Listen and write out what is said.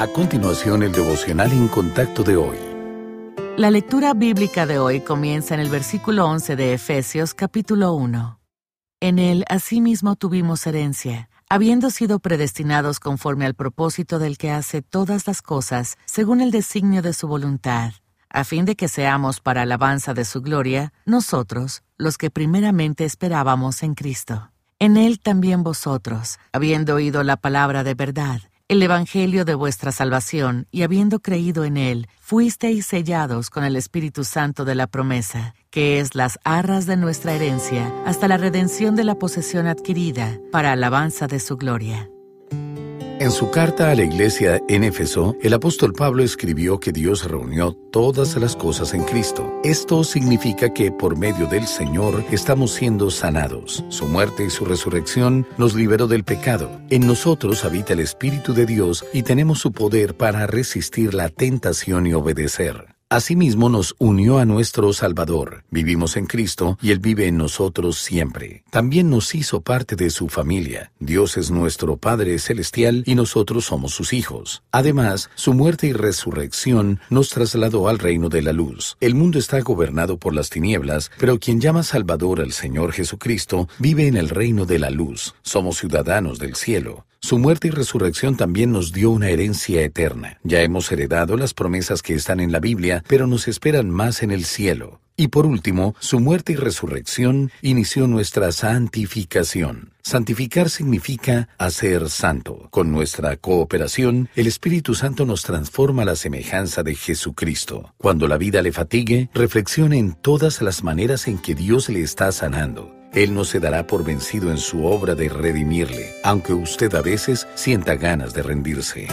A continuación, el devocional en contacto de hoy. La lectura bíblica de hoy comienza en el versículo 11 de Efesios capítulo 1. En él asimismo tuvimos herencia, habiendo sido predestinados conforme al propósito del que hace todas las cosas según el designio de su voluntad, a fin de que seamos para alabanza de su gloria, nosotros, los que primeramente esperábamos en Cristo. En él también vosotros, habiendo oído la palabra de verdad, el Evangelio de vuestra salvación, y habiendo creído en él, fuisteis sellados con el Espíritu Santo de la promesa, que es las arras de nuestra herencia, hasta la redención de la posesión adquirida, para alabanza de su gloria. En su carta a la iglesia en Éfeso, el apóstol Pablo escribió que Dios reunió todas las cosas en Cristo. Esto significa que por medio del Señor estamos siendo sanados. Su muerte y su resurrección nos liberó del pecado. En nosotros habita el Espíritu de Dios y tenemos su poder para resistir la tentación y obedecer. Asimismo nos unió a nuestro Salvador. Vivimos en Cristo y Él vive en nosotros siempre. También nos hizo parte de su familia. Dios es nuestro Padre Celestial y nosotros somos sus hijos. Además, su muerte y resurrección nos trasladó al reino de la luz. El mundo está gobernado por las tinieblas, pero quien llama Salvador al Señor Jesucristo vive en el reino de la luz. Somos ciudadanos del cielo. Su muerte y resurrección también nos dio una herencia eterna. Ya hemos heredado las promesas que están en la Biblia, pero nos esperan más en el cielo. Y por último, su muerte y resurrección inició nuestra santificación. Santificar significa hacer santo. Con nuestra cooperación, el Espíritu Santo nos transforma a la semejanza de Jesucristo. Cuando la vida le fatigue, reflexione en todas las maneras en que Dios le está sanando. Él no se dará por vencido en su obra de redimirle, aunque usted a veces sienta ganas de rendirse.